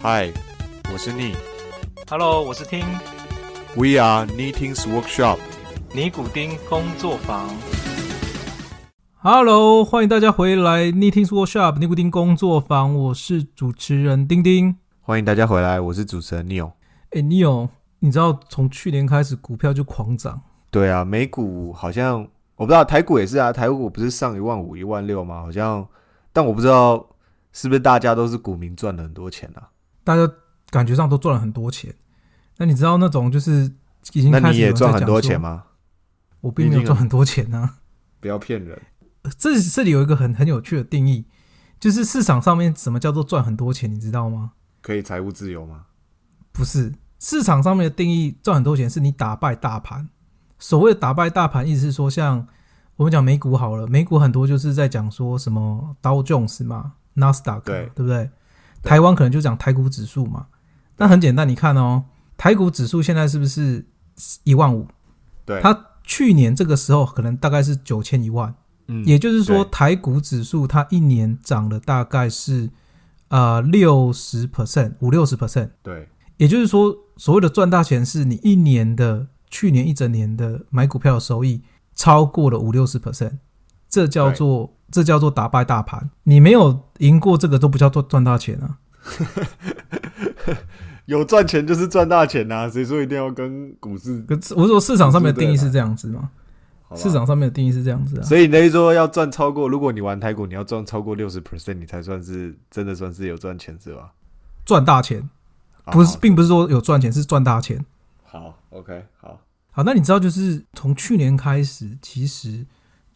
嗨，我是逆 Hello，我是听，We are Knitting's Workshop。尼古丁工作坊。Hello，欢迎大家回来 Knitting's Workshop 尼古丁工作坊，我是主持人丁丁。欢迎大家回来，我是主持人 Neil。哎，你有你知道从去年开始股票就狂涨，对啊，美股好像我不知道，台股也是啊，台股不是上一万五、一万六吗？好像，但我不知道是不是大家都是股民赚了很多钱啊？大家感觉上都赚了很多钱。那你知道那种就是已经那你开始赚很多钱吗？我并没有赚很多钱啊。不要骗人。这这里有一个很很有趣的定义，就是市场上面什么叫做赚很多钱，你知道吗？可以财务自由吗？不是市场上面的定义，赚很多钱是你打败大盘。所谓的打败大盘，意思是说，像我们讲美股好了，美股很多就是在讲说什么刀 Jones 嘛、纳斯达克，对对不对？对台湾可能就讲台股指数嘛。那很简单，你看哦，台股指数现在是不是一万五？对，它去年这个时候可能大概是九千一万，嗯也就是说，台股指数它一年涨了大概是呃六十 percent 五六十 percent，对也就是说，所谓的赚大钱是你一年的去年一整年的买股票的收益超过了五六十 percent，这叫做这叫做打败大盘。你没有赢过这个都不叫做赚大钱啊。有赚钱就是赚大钱呐、谁说一定要跟股市？可是我说市场上面的定义是这样子嘛？市场上面的定义是这样子啊。所以等于说要赚超过，如果你玩台股，你要赚超过六十 percent，你才算是真的算是有赚钱是吧？赚大钱不是，并不是说有赚钱，是赚大钱。好，OK，好，好，那你知道，就是从去年开始，其实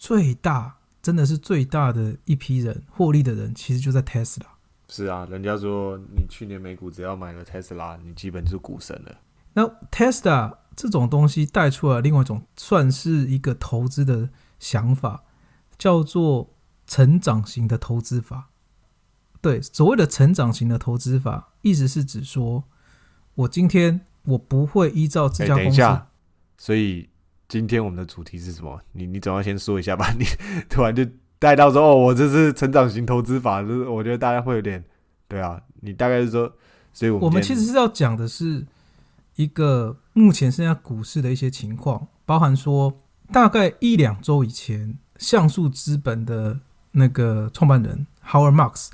最大真的是最大的一批人获利的人，其实就在 Tesla。是啊，人家说你去年美股只要买了 Tesla，你基本就是股神了。那 Tesla 这种东西带出来另外一种算是一个投资的想法，叫做成长型的投资法。对，所谓的成长型的投资法，意思是指说，我今天我不会依照这哎、家公司，等一下，所以今天我们的主题是什么？你你总要先说一下吧。你突然就带到说哦，我这是成长型投资法，就是我觉得大家会有点对啊。你大概是说，所以我们我们其实是要讲的是一个目前现在股市的一些情况，包含说大概一两周以前，像素资本的那个创办人 Howard Marks，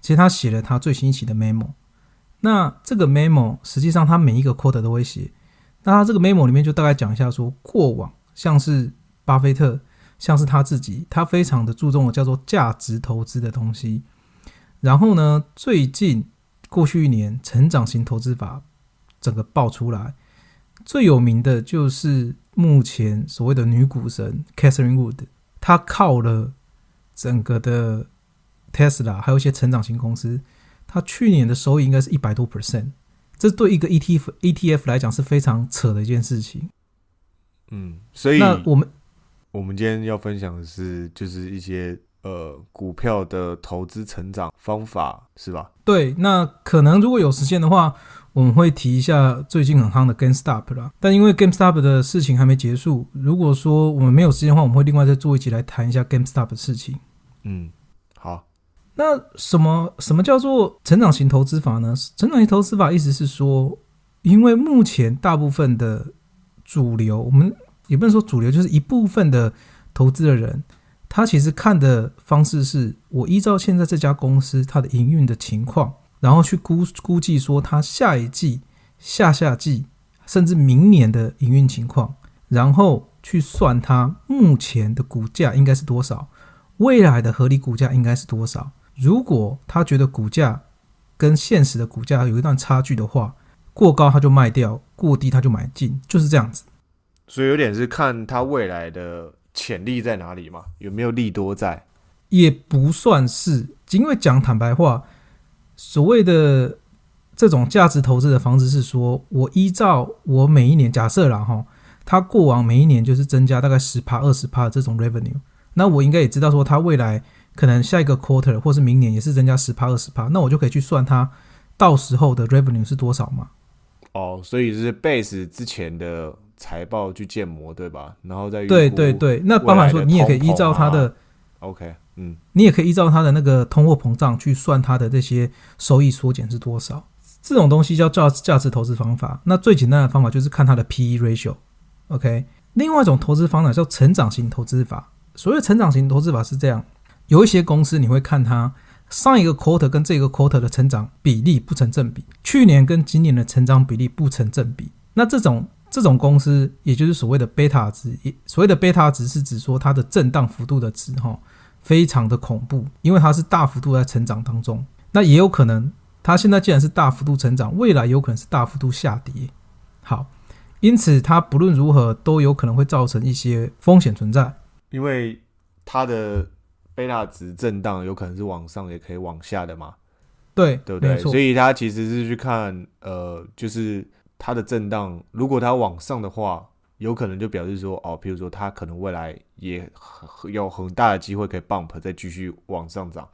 其实他写了他最新一期的 memo。那这个 memo 实际上他每一个 quarter 都会写，那他这个 memo 里面就大概讲一下说，过往像是巴菲特，像是他自己，他非常的注重的叫做价值投资的东西。然后呢，最近过去一年成长型投资法整个爆出来，最有名的就是目前所谓的女股神 Catherine Wood，她靠了整个的 Tesla 还有一些成长型公司，她去年的收益应该是一百多 percent，这对一个 ETF ETF 来讲是非常扯的一件事情。嗯，所以那我们我们今天要分享的是，就是一些呃股票的投资成长方法，是吧？对，那可能如果有时间的话，我们会提一下最近很夯的 GameStop 啦。但因为 GameStop 的事情还没结束，如果说我们没有时间的话，我们会另外再做一集来谈一下 GameStop 的事情。嗯，好，那什么什么叫做成长型投资法呢？成长型投资法意思是说，因为目前大部分的主流，我们也不能说主流，就是一部分的投资的人，他其实看的方式是我依照现在这家公司它的营运的情况，然后去估估计说它下一季、下下季甚至明年的营运情况，然后去算它目前的股价应该是多少。未来的合理股价应该是多少？如果他觉得股价跟现实的股价有一段差距的话，过高他就卖掉，过低他就买进，就是这样子。所以有点是看他未来的潜力在哪里嘛，有没有利多在？也不算是，因为讲坦白话，所谓的这种价值投资的方式是说，我依照我每一年假设了哈，它过往每一年就是增加大概十趴、二十趴的这种 revenue，那我应该也知道说，它未来可能下一个 quarter 或是明年也是增加十趴、二十趴，那我就可以去算它到时候的 revenue 是多少嘛？哦，所以是 base 之前的财报去建模，对吧？然后再对对对，那包含说你也可以依照它的，OK，嗯，你也可以依照它的那个通货膨胀去算它的这些收益缩减是多少。这种东西叫价价值投资方法。那最简单的方法就是看它的 P/E ratio。OK，另外一种投资方法叫成长型投资法。所谓成长型投资法是这样，有一些公司你会看它上一个 quarter 跟这个 quarter 的成长比例不成正比，去年跟今年的成长比例不成正比。那这种这种公司，也就是所谓的贝塔值，所谓的贝塔值是指说它的震荡幅度的值哈，非常的恐怖，因为它是大幅度在成长当中。那也有可能，它现在既然是大幅度成长，未来有可能是大幅度下跌。好，因此它不论如何都有可能会造成一些风险存在。因为它的贝塔值震荡有可能是往上，也可以往下的嘛，对对不对？所以它其实是去看，呃，就是它的震荡，如果它往上的话，有可能就表示说，哦，譬如说它可能未来也有很大的机会可以 bump 再继续往上涨，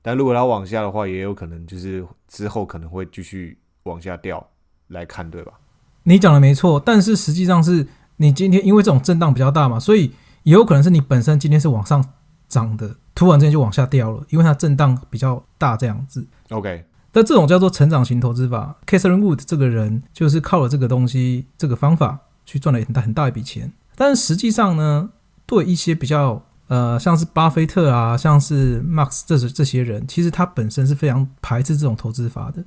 但如果它往下的话，也有可能就是之后可能会继续往下掉来看，对吧？你讲的没错，但是实际上是你今天因为这种震荡比较大嘛，所以也有可能是你本身今天是往上涨的，突然之间就往下掉了，因为它震荡比较大这样子。OK，但这种叫做成长型投资法。Catherine Wood 这个人就是靠了这个东西、这个方法去赚了很大很大一笔钱。但是实际上呢，对一些比较呃，像是巴菲特啊，像是 Max 这这些人，其实他本身是非常排斥这种投资法的。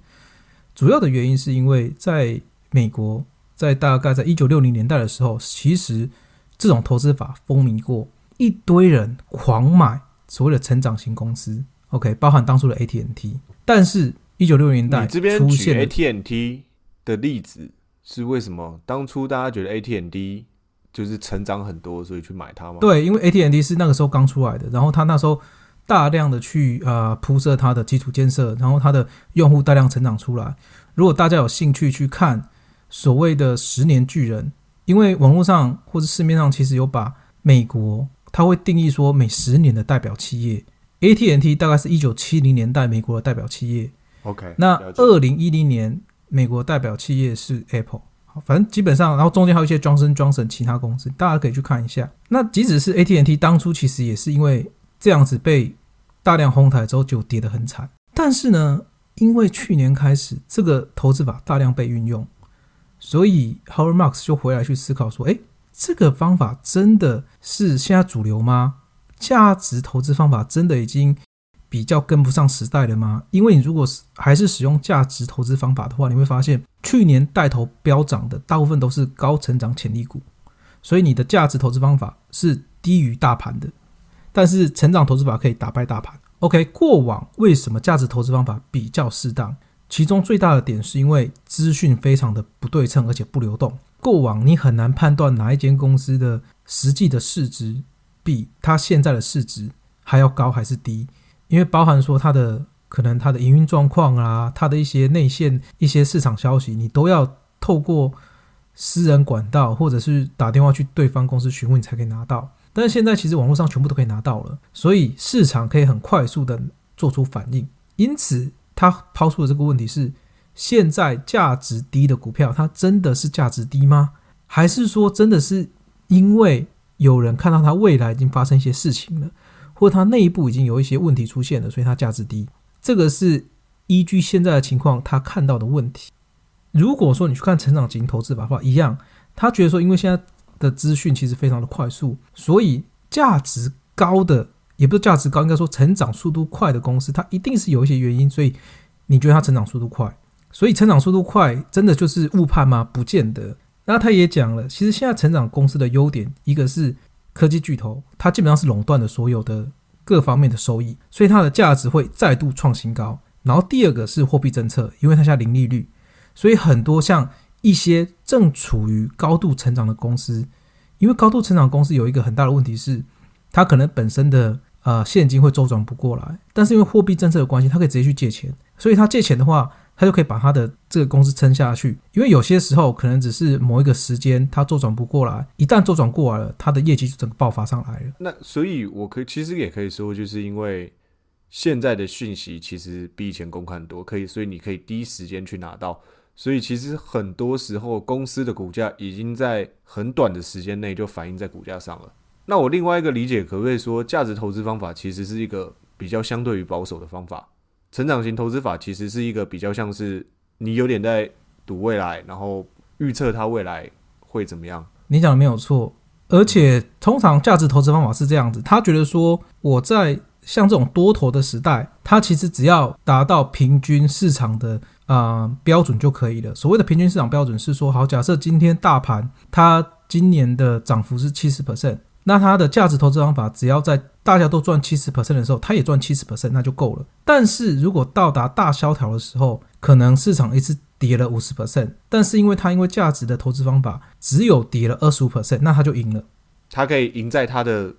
主要的原因是因为在美国，在大概在一九六零年代的时候，其实这种投资法风靡过，一堆人狂买所谓的成长型公司。OK，包含当初的 AT&T，但是一九六零年代你这边举出现 AT&T 的例子是为什么？当初大家觉得 AT&T 就是成长很多，所以去买它吗？，对，因为 AT&T 是那个时候刚出来的，然后它那时候大量的去呃铺设它的基础建设，然后它的用户大量成长出来。如果大家有兴趣去看所谓的十年巨人，因为网络上或者市面上其实有把美国，它会定义说每十年的代表企业，AT&T 大概是一九七零年代美国的代表企业，OK，那二零一零年，美国代表企业是 Apple。好，反正基本上，然后中间还有一些 Johnson Johnson 其他公司，大家可以去看一下。那即使是 AT&T 当初其实也是因为这样子被大量哄抬之后就跌得很惨，但是呢，因为去年开始这个投资法大量被运用，所以 Howard Marks 就回来去思考说，诶，这个方法真的是现在主流吗？价值投资方法真的已经比较跟不上时代了吗？因为你如果是还是使用价值投资方法的话，你会发现去年带头飙涨的大部分都是高成长潜力股，所以你的价值投资方法是低于大盘的，但是成长投资法可以打败大盘。OK，过往为什么价值投资方法比较适当？其中最大的点是因为资讯非常的不对称，而且不流动。过往你很难判断哪一间公司的实际的市值比它现在的市值还要高还是低，因为包含说它的可能它的营运状况啊，它的一些内线一些市场消息，你都要透过私人管道或者是打电话去对方公司询问，你才可以拿到。但是现在其实网络上全部都可以拿到了，所以市场可以很快速的做出反应。因此，他抛出的这个问题是：现在价值低的股票，它真的是价值低吗？还是说真的是因为有人看到它未来已经发生一些事情了，或它内部已经有一些问题出现了，所以它价值低？这个是依据现在的情况他看到的问题。如果说你去看成长型投资法的话，一样，他觉得说，因为现在的资讯其实非常的快速，所以价值高的也不是价值高，应该说成长速度快的公司，它一定是有一些原因，所以你觉得它成长速度快，所以成长速度快真的就是误判吗？不见得。那他也讲了，其实现在成长公司的优点，一个是科技巨头，它基本上是垄断了所有的各方面的收益，所以它的价值会再度创新高。然后第二个是货币政策，因为它现在零利率，所以很多像一些正处于高度成长的公司，因为高度成长公司有一个很大的问题是，它可能本身的呃现金会周转不过来，但是因为货币政策的关系，它可以直接去借钱，所以它借钱的话，他就可以把他的这个公司撑下去。因为有些时候可能只是某一个时间他周转不过来，一旦周转过来了，他的业绩就整个爆发上来了。那所以，我可以其实也可以说，就是因为现在的讯息其实比以前公开很多，可以，所以你可以第一时间去拿到。所以其实很多时候，公司的股价已经在很短的时间内就反映在股价上了。那我另外一个理解，可不可以说，价值投资方法其实是一个比较相对于保守的方法？成长型投资法其实是一个比较像是你有点在赌未来，然后预测它未来会怎么样。你讲的没有错，而且通常价值投资方法是这样子，他觉得说我在像这种多头的时代，它其实只要达到平均市场的啊、标准就可以了。所谓的平均市场标准是说，好，假设今天大盘它今年的涨幅是七十 percent，那它的价值投资方法只要在大家都赚七十 percent 的时候，它也赚七十 percent，那就够了。但是如果到达大萧条的时候，可能市场一次跌了五十 percent，但是因为它因为价值的投资方法只有跌了二十五 percent，那它就赢了。它可以赢在它的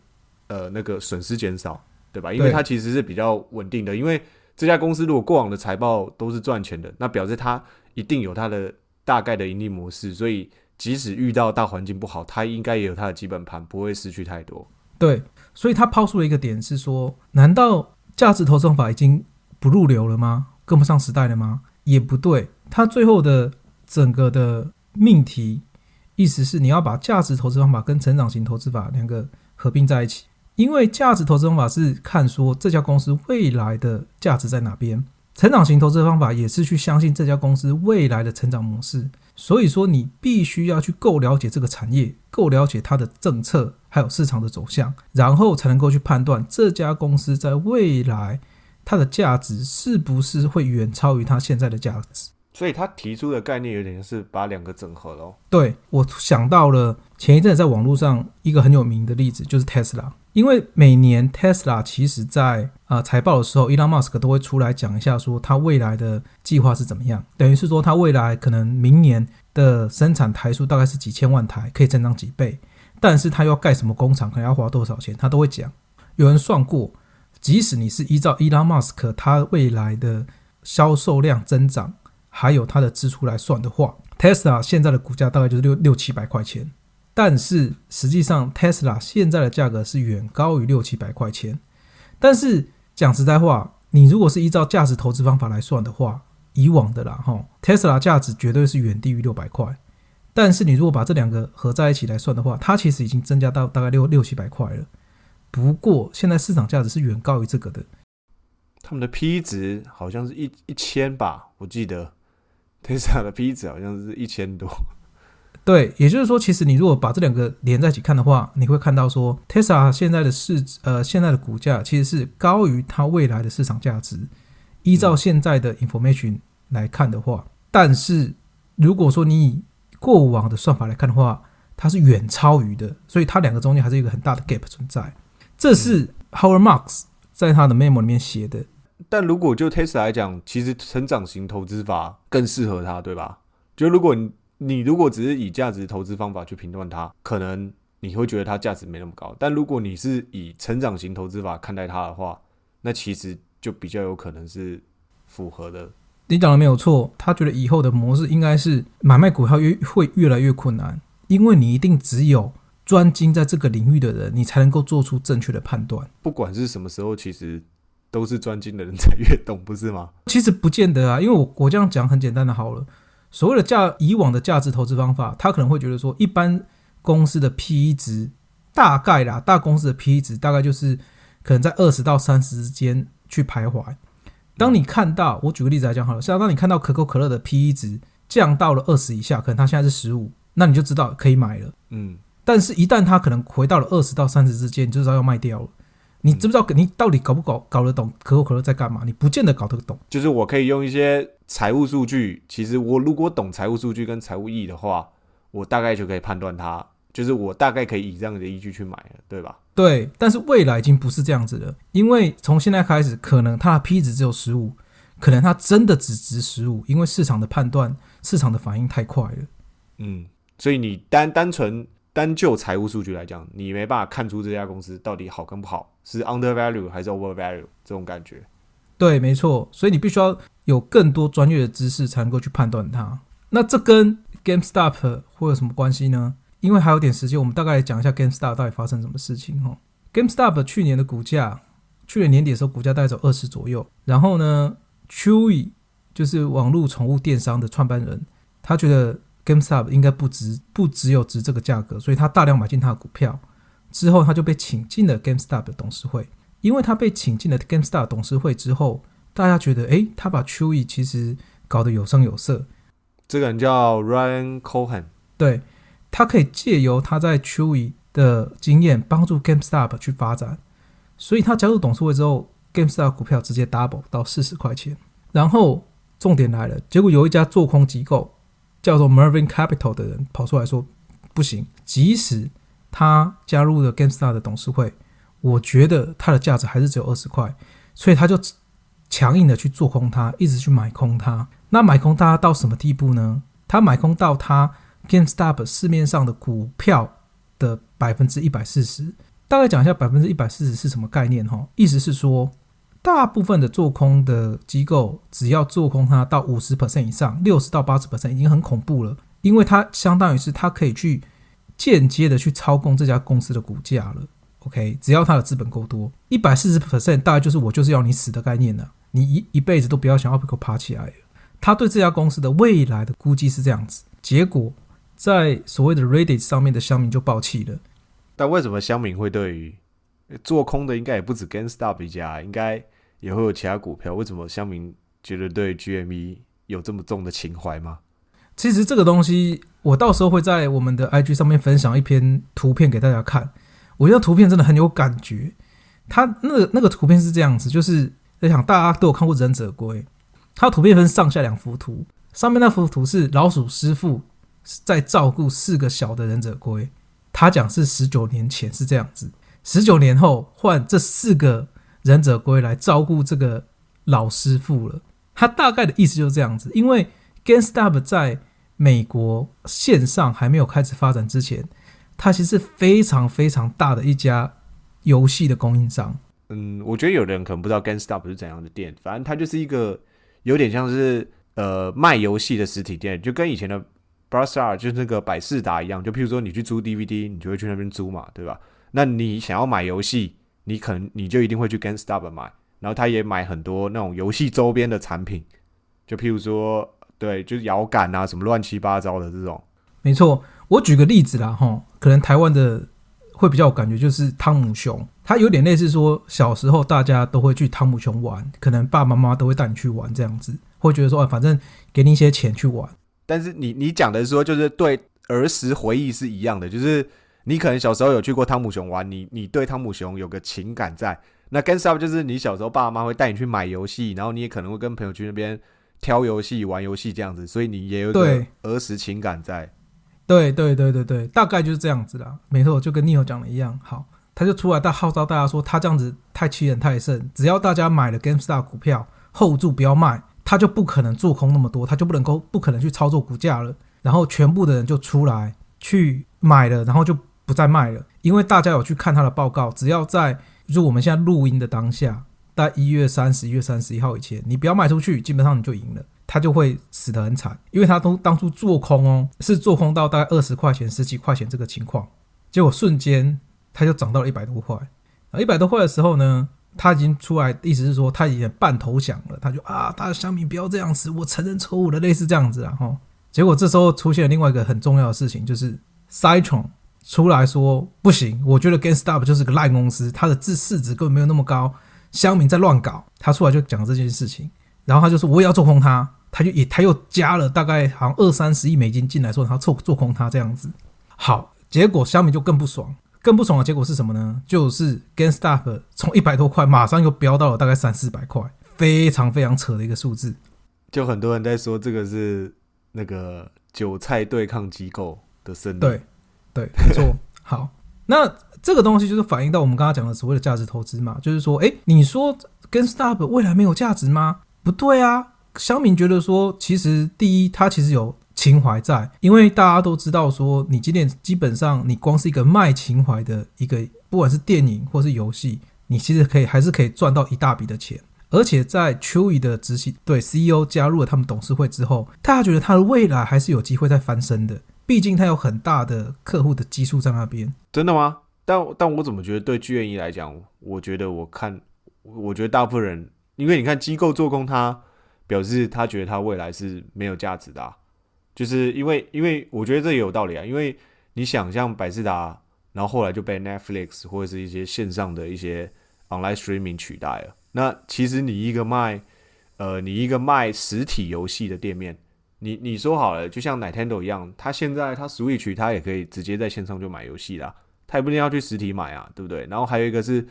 呃那个损失减少，对吧？因为对它其实是比较稳定的，因为这家公司如果过往的财报都是赚钱的，那表示它一定有它的大概的盈利模式，所以即使遇到大环境不好，它应该也有它的基本盘，不会失去太多。对，所以他抛出了一个点是说，难道价值投资方法已经不入流了吗？跟不上时代了吗？也不对，他最后的整个的命题，意思是你要把价值投资方法跟成长型投资法两个合并在一起，因为价值投资方法是看说这家公司未来的价值在哪边，成长型投资方法也是去相信这家公司未来的成长模式。所以说，你必须要去够了解这个产业，够了解它的政策，还有市场的走向，然后才能够去判断这家公司在未来它的价值是不是会远超于它现在的价值。所以他提出的概念有点是把两个整合了、哦。对我想到了前一阵在网络上一个很有名的例子，就是 Tesla。因为每年 Tesla 其实在呃财报的时候，Elon Musk 都会出来讲一下说他未来的计划是怎么样，等于是说他未来可能明年的生产台数大概是几千万台，可以增长几倍，但是他要盖什么工厂，可能要花多少钱，他都会讲。有人算过，即使你是依照 Elon Musk 他未来的销售量增长，还有它的支出来算的话，Tesla 现在的股价大概就是六六七百块钱，但是实际上 Tesla 现在的价格是远高于六七百块钱。但是讲实在话，你如果是依照价值投资方法来算的话，以往的啦哈，Tesla 价值绝对是远低于六百块。但是你如果把这两个合在一起来算的话，它其实已经增加到大概六六七百块了。不过现在市场价值是远高于这个的，他们的 P 值好像是一一千吧，我记得 Tesla 的 P 值好像是一千多。对，也就是说，其实你如果把这两个连在一起看的话，你会看到说，Tesla 现在的市，呃，现在的股价其实是高于它未来的市场价值。依照现在的 information 来看的话，但是如果说你以过往的算法来看的话，它是远超于的，所以它两个中间还是一个很大的 gap 存在。这是 Howard Marks 在他的 memo 里面写的。但如果就 Tesla 来讲，其实成长型投资法更适合它，对吧？就如果你你如果只是以价值投资方法去评断它，可能你会觉得它价值没那么高。但如果你是以成长型投资法看待它的话，那其实就比较有可能是符合的。你讲的没有错，他觉得以后的模式应该是买卖股票越会越来越困难，因为你一定只有专精在这个领域的人，你才能够做出正确的判断。不管是什么时候，其实都是专精的人才越懂，不是吗？其实不见得啊，因为我我这样讲很简单的好了。所谓的价以往的价值投资方法，他可能会觉得说，一般公司的 P E 值大概啦，大公司的 P E 值大概就是可能在二十到三十之间去徘徊。当你看到，我举个例子来讲好了，像当你看到可口可乐的 P E 值降到了二十以下，可能它现在是十五，那你就知道可以买了。嗯，但是，一旦它可能回到了二十到三十之间，你就知道要卖掉了。你知不知道你到底搞不搞搞得懂可口可乐在干嘛？你不见得搞得懂。就是我可以用一些财务数据，其实我如果懂财务数据跟财务意义的话，我大概就可以判断它，就是我大概可以以这样的依据去买了，对吧？对，但是未来已经不是这样子了，因为从现在开始，可能它的 P 值只有十五，可能它真的只值十五，因为市场的判断、市场的反应太快了。嗯，所以你单单纯单就财务数据来讲，你没办法看出这家公司到底好跟不好，是 under value 还是 over value 这种感觉。对，没错，所以你必须要有更多专业的知识才能够去判断它。那这跟 GameStop 会有什么关系呢？因为还有点时间，我们大概来讲一下 GameStop 到底发生什么事情哈。GameStop 去年的股价，去年年底的时候股价大概走二十左右。然后呢，Chewy 就是网络宠物电商的创办人，他觉得 GameStop 应该不值，不只有值这个价格，所以他大量买进他的股票。之后他就被请进了 GameStop 的董事会。因为他被请进了 GameStop 董事会之后，大家觉得，诶，他把 Chewy 其实搞得有声有色。这个人叫 Ryan Cohen，对他可以借由他在 Chewy 的经验，帮助 GameStop 去发展。所以他加入董事会之后，GameStop 股票直接 double 到四十块钱。然后重点来了，结果有一家做空机构叫做 Mervin Capital 的人跑出来说：“不行，即使他加入了 Gamestar 的董事会，我觉得它的价值还是只有二十块。”所以他就强硬的去做空它，一直去买空它。那买空它到什么地步呢？他买空到他 GameStop 市面上的股票的百分之一百四十。大概讲一下百分之一百四十是什么概念哈？意思是说，大部分的做空的机构，只要做空它到五十 percent 以上，六十到八十 percent 已经很恐怖了，因为它相当于是它可以去间接的去操控这家公司的股价了。OK，只要它的资本够多，一百四十 percent 大概就是我就是要你死的概念了，你一一辈子都不要想要被我爬起来。他对这家公司的未来的估计是这样子，结果在所谓的 Reddit 上面的乡民就爆气了。但为什么乡民会对于做空的应该也不止 GameStop 一家，应该也会有其他股票？为什么乡民觉得对 GME 有这么重的情怀吗？其实这个东西，我到时候会在我们的 IG 上面分享一篇图片给大家看。我觉得图片真的很有感觉。它那个那个图片是这样子，就是在想大家都有看过《忍者龟》，它图片分上下两幅图，上面那幅图是老鼠师傅在照顾四个小的忍者龟。他讲是十九年前是这样子，十九年后换这四个忍者龟来照顾这个老师傅了。他大概的意思就是这样子，因为 GameStop 在美国线上还没有开始发展之前，它其实是非常非常大的一家游戏的供应商。嗯，我觉得有的人可能不知道 GameStop 是怎样的店，反正它就是一个有点像是呃卖游戏的实体店，就跟以前的。b r a s t a r 就是那个百事达一样，就譬如说你去租 DVD，你就会去那边租嘛，对吧？那你想要买游戏，你可能你就一定会去 GameStop 买，然后他也买很多那种游戏周边的产品，就譬如说，对，就是摇杆啊，什么乱七八糟的这种。没错，我举个例子啦，哈，可能台湾的会比较有感觉，就是汤姆熊，它有点类似说小时候大家都会去汤姆熊玩，可能爸爸妈妈都会带你去玩这样子，会觉得说，反正给你一些钱去玩。但是你你讲的说就是对儿时回忆是一样的，就是你可能小时候有去过汤姆熊玩，你你对汤姆熊有个情感在。那跟 b 就是你小时候爸爸妈妈会带你去买游戏，然后你也可能会跟朋友去那边挑游戏、玩游戏这样子，所以你也有个儿时情感在。对对对对对，大概就是这样子啦。没错，就跟 Neil 讲的一样。好，他就出来大号召大家说，他这样子太欺人太甚，只要大家买了 GameStar 股票，hold 住不要卖。他就不可能做空那么多，他就不能够不可能去操作股价了。然后全部的人就出来去买了，然后就不再卖了。因为大家有去看他的报告，只要在就是我们现在录音的当下，在一月三十一月三十一号以前，你不要卖出去，基本上你就赢了。他就会死得很惨，因为他都当初做空哦，是做空到大概二十块钱、十几块钱这个情况，结果瞬间他就涨到了一百多块。啊，一百多块的时候呢？他已经出来，意思是说他已经半投降了。他就啊，他的小米不要这样子，我承认错误了，类似这样子啊。哈，结果这时候出现了另外一个很重要的事情，就是 Citron 出来说不行，我觉得 GameStop 就是个烂公司，它的市市值根本没有那么高，香民在乱搞。他出来就讲这件事情，然后他就说我也要做空他，他就也他又加了大概好像二三十亿美金进来，说他做做空他这样子。好，结果乡民就更不爽。更不爽的结果是什么呢？就是 GameStop 从一百多块马上又飙到了大概三四百块，非常非常扯的一个数字。就很多人在说这个是那个韭菜对抗机构的胜利。对，对，没错。好，那这个东西就是反映到我们刚刚讲的所谓的价值投资嘛，就是说，哎，你说 GameStop 未来没有价值吗？不对啊，小敏觉得说，其实第一，它其实有。情怀在，因为大家都知道说，你今天基本上你光是一个卖情怀的一个，不管是电影或是游戏，你其实可以还是可以赚到一大笔的钱。而且在 Chewy 的执行对 CEO 加入了他们董事会之后，大家觉得他的未来还是有机会再翻身的。毕竟他有很大的客户的基数在那边。真的吗？但但我怎么觉得对剧院一来讲，我觉得我看，我觉得大部分人，因为你看机构做空他，表示他觉得他未来是没有价值的。就是因为，因为我觉得这也有道理啊。因为你想象百事达，然后后来就被 Netflix 或者是一些线上的一些 online streaming 取代了。那其实你一个卖呃，你一个卖实体游戏的店面，你你说好了，就像 Nintendo 一样，它现在它 Switch 它也可以直接在线上就买游戏啦，它也不一定要去实体买啊，对不对？然后还有一个是，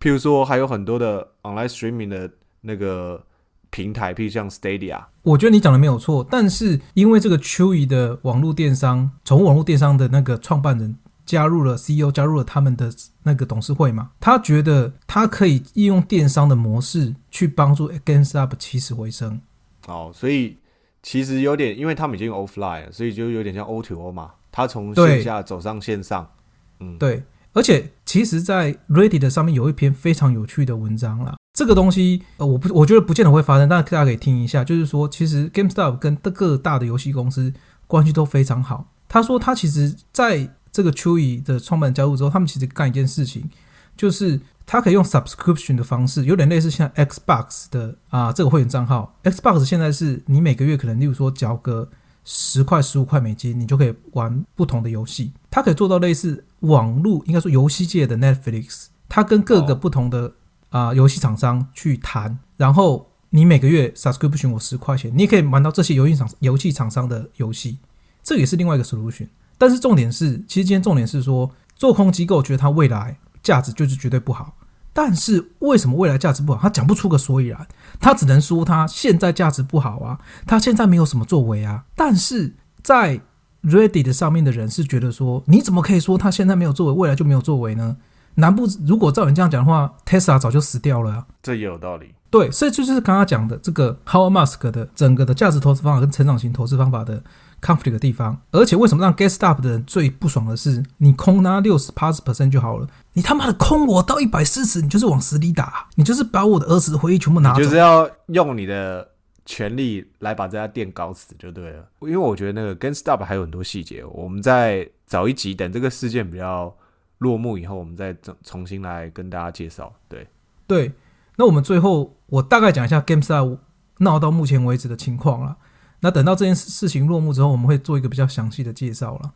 譬如说还有很多的 online streaming 的那个平台，譬如像 Stadia，我觉得你讲的没有错，但是因为这个 Chewy 的网络电商，宠物网络电商的那个创办人加入了 CEO，加入了他们的那个董事会嘛，他觉得他可以利用电商的模式去帮助 Against Up 起死回生。哦，所以其实有点，因为他们已经 offline 了，所以就有点像 O to O 嘛，他从线下走上线上，对，而且其实，在 Reddit 上面有一篇非常有趣的文章啦。这个东西，呃，我不，我觉得不见得会发生，但大家可以听一下。就是说，其实 GameStop 跟各大的游戏公司关系都非常好。他说，他其实在这个 c h e 的创办加入之后，他们其实干一件事情，就是他可以用 subscription 的方式，有点类似像 Xbox 的啊这个会员账号。Xbox 现在是你每个月可能，例如说缴个十块、十五块美金，你就可以玩不同的游戏。它可以做到类似网络，应该说游戏界的 Netflix。它跟各个哦不同的啊、游戏厂商去谈，然后你每个月 subscription 我十块钱，你也可以玩到这些游戏厂游戏厂商的游戏，这也是另外一个 solution。但是重点是，其实今天重点是说，做空机构觉得它未来价值就是绝对不好。但是为什么未来价值不好？他讲不出个所以然，他只能说他现在价值不好啊，他现在没有什么作为啊。但是在 Reddit 上面的人是觉得说，你怎么可以说他现在没有作为，未来就没有作为呢？难不如果照你这样讲的话，Tesla 早就死掉了啊。这也有道理。对，所以这就是刚刚讲的这个 Howard Musk 的整个的价值投资方法跟成长型投资方法的 conflict 的地方。而且为什么让 GameStop 的人最不爽的是，你空他六十八十 percent 就好了，你他妈的空我到一百四十，你就是往死里打，你就是把我的儿子的回忆全部拿走。就是要用你的权力来把这家店搞死就对了。因为我觉得那个跟 Stop 还有很多细节，我们在早一集等这个事件比较落幕以后，我们再重重新来跟大家介绍。对，对，那我们最后我大概讲一下 GameStop 闹到目前为止的情况了。那等到这件事事情落幕之后，我们会做一个比较详细的介绍了。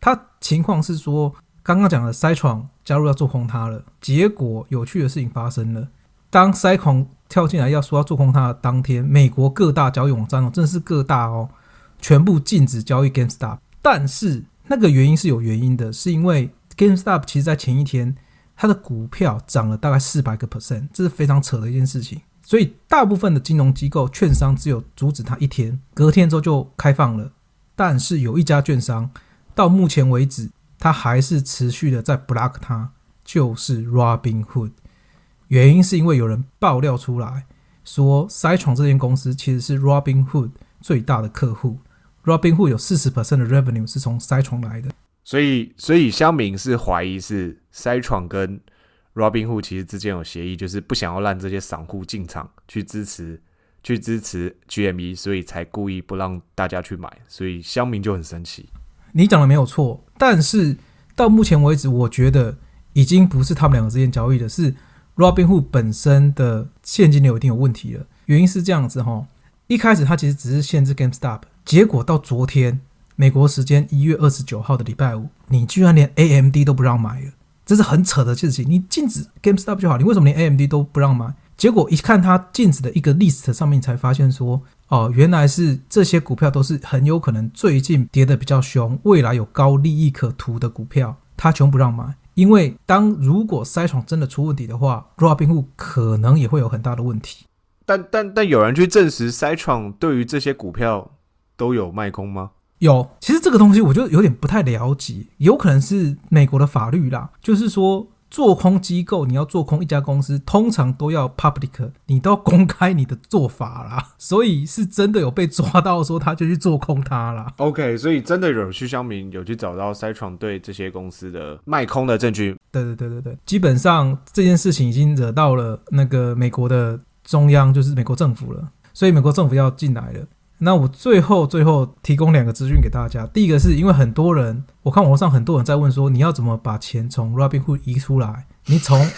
它情况是说，刚刚讲的塞闯加入要做空它了，结果有趣的事情发生了。当塞狂跳进来要说要做空它的当天，美国各大交易网站哦，真的是各大哦，全部禁止交易 GameStop。但是那个原因是有原因的，是因为 GameStop 其实在前一天它的股票涨了大概四百个 percent，这是非常扯的一件事情。所以大部分的金融机构、券商只有阻止它一天，隔天之后就开放了。但是有一家券商到目前为止，它还是持续的在 block 它，就是 Robinhood。原因是因为有人爆料出来说，Citron 这间公司其实是 Robinhood 最大的客户，Robinhood 有四十 percent 的 revenue 是从 Citron 来的。所以所以乡民是怀疑是塞闯跟 Robinhood 其实之间有协议，就是不想要让这些散户进场去支持去支持 GME，所以才故意不让大家去买，所以乡民就很生气。你讲的没有错，但是到目前为止，我觉得已经不是他们两个之间交易的，是 Robinhood 本身的现金流一定有问题了。原因是这样子哈，一开始它其实只是限制 GameStop，结果到昨天美国时间一月二十九号的礼拜五，你居然连 AMD 都不让买了，这是很扯的事情。你禁止 GameStop 就好，你为什么连 AMD 都不让买？结果一看它禁止的一个 list 上面，才发现说，哦，原来是这些股票都是很有可能最近跌得比较凶，未来有高利益可图的股票，它全不让买。因为当如果塞闯真的出问题的话，Robinhood 可能也会有很大的问题。但但但有人去证实塞创对于这些股票都有卖空吗？有，其实这个东西我就有点不太了解，有可能是美国的法律啦，就是说做空机构你要做空一家公司，通常都要 public，你都要公开你的做法啦，所以是真的有被抓到说他就去做空它啦。OK，所以真的有去乡民有去找到塞创对这些公司的卖空的证据。对对对对对，基本上这件事情已经惹到了那个美国的中央，就是美国政府了，所以美国政府要进来了。那我最后最后提供两个资讯给大家，第一个是因为很多人，我看网络上很多人在问说，你要怎么把钱从 Robinhood 移出来？你从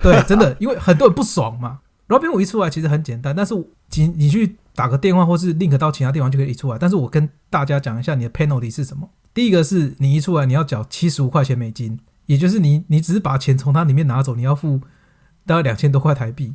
对，真的，因为很多人不爽嘛。Robinhood 移出来其实很简单，但是你你去打个电话或是 link 到其他地方就可以移出来。但是我跟大家讲一下你的 penalty 是什么。第一个是你移出来你要缴七十五块钱美金，也就是你你只是把钱从它里面拿走，你要付大概两千多块台币，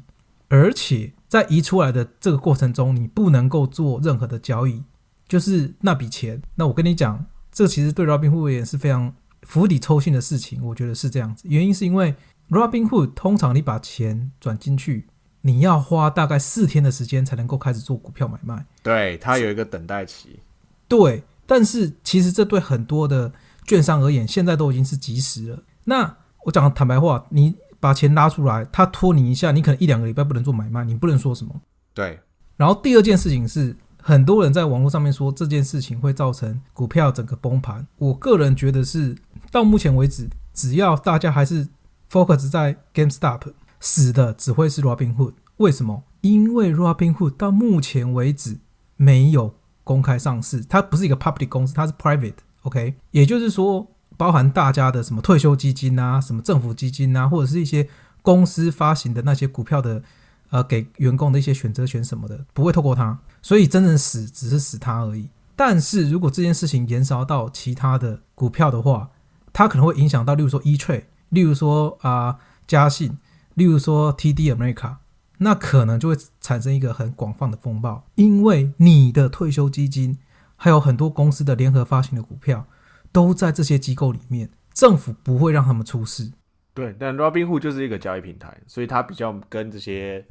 而且在移出来的这个过程中，你不能够做任何的交易，就是那笔钱。那我跟你讲，这其实对 Robinhood 而言是非常釜底抽薪的事情，我觉得是这样子。原因是因为 Robinhood 通常你把钱转进去，你要花大概四天的时间才能够开始做股票买卖。对，它有一个等待期。对，但是其实这对很多的券商而言，现在都已经是及时了。那我讲坦白话，你把钱拉出来，他拖你一下，你可能一两个礼拜不能做买卖，你不能说什么。对，然后第二件事情是，很多人在网络上面说这件事情会造成股票整个崩盘。我个人觉得是，到目前为止，只要大家还是 focus 在 GameStop，死的只会是 Robinhood。为什么？因为 Robinhood 到目前为止没有公开上市，它不是一个 public 公司，它是 private。OK，也就是说，包含大家的什么退休基金啊、什么政府基金啊，或者是一些公司发行的那些股票的，呃，给员工的一些选择权什么的，不会透过它，所以真正死只是死它而已。但是如果这件事情延烧到其他的股票的话，它可能会影响到，例如说 E Trade，例如说啊嘉信，例如说 TD America，那可能就会产生一个很广泛的风暴，因为你的退休基金还有很多公司的联合发行的股票都在这些机构里面，政府不会让他们出事。对，但 Robinhood 就是一个交易平台，所以它比较跟这些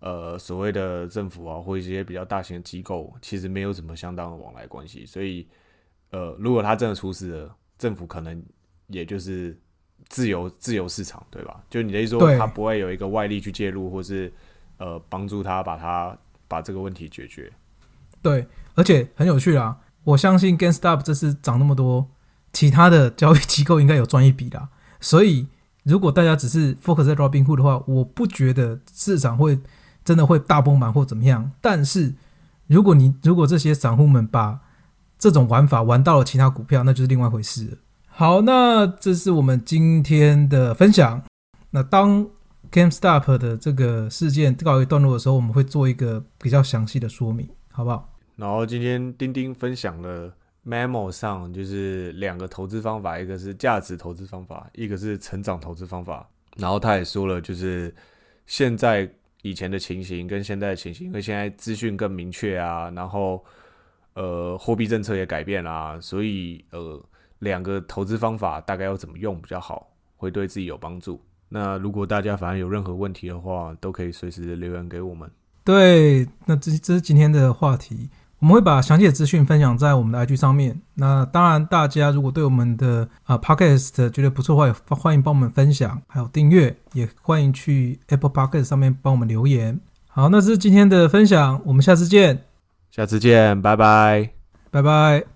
呃所谓的政府啊，或一些比较大型的机构，其实没有什么相当的往来关系。所以，呃，如果它真的出事了，政府可能也就是自由自由市场，对吧？就你的意思说，对它不会有一个外力去介入，或是呃帮助他把它把这个问题解决。对，而且很有趣啊！我相信 GameStop 这次涨那么多，其他的交易机构应该有赚一笔啦。所以，如果大家只是 focus 在 Robinhood 的话，我不觉得市场会真的会大崩盘或怎么样。但是，如果你如果这些散户们把这种玩法玩到了其他股票，那就是另外一回事了。好，那这是我们今天的分享。那当 GameStop 的这个事件告一段落的时候，我们会做一个比较详细的说明，好不好？然后今天丁丁分享了 memo 上就是两个投资方法，一个是价值投资方法，一个是成长投资方法。然后他也说了，就是现在以前的情形跟现在的情形，因为现在资讯更明确啊，然后呃货币政策也改变啦、所以呃两个投资方法大概要怎么用比较好，会对自己有帮助。那如果大家反正有任何问题的话，都可以随时留言给我们。对，那这这是今天的话题，我们会把详细的资讯分享在我们的 IG 上面。那当然，大家如果对我们的啊、Podcast 觉得不错的话，也欢迎帮我们分享，还有订阅，也欢迎去 Apple Podcast 上面帮我们留言。好，那这是今天的分享，我们下次见，下次见，拜拜。拜拜。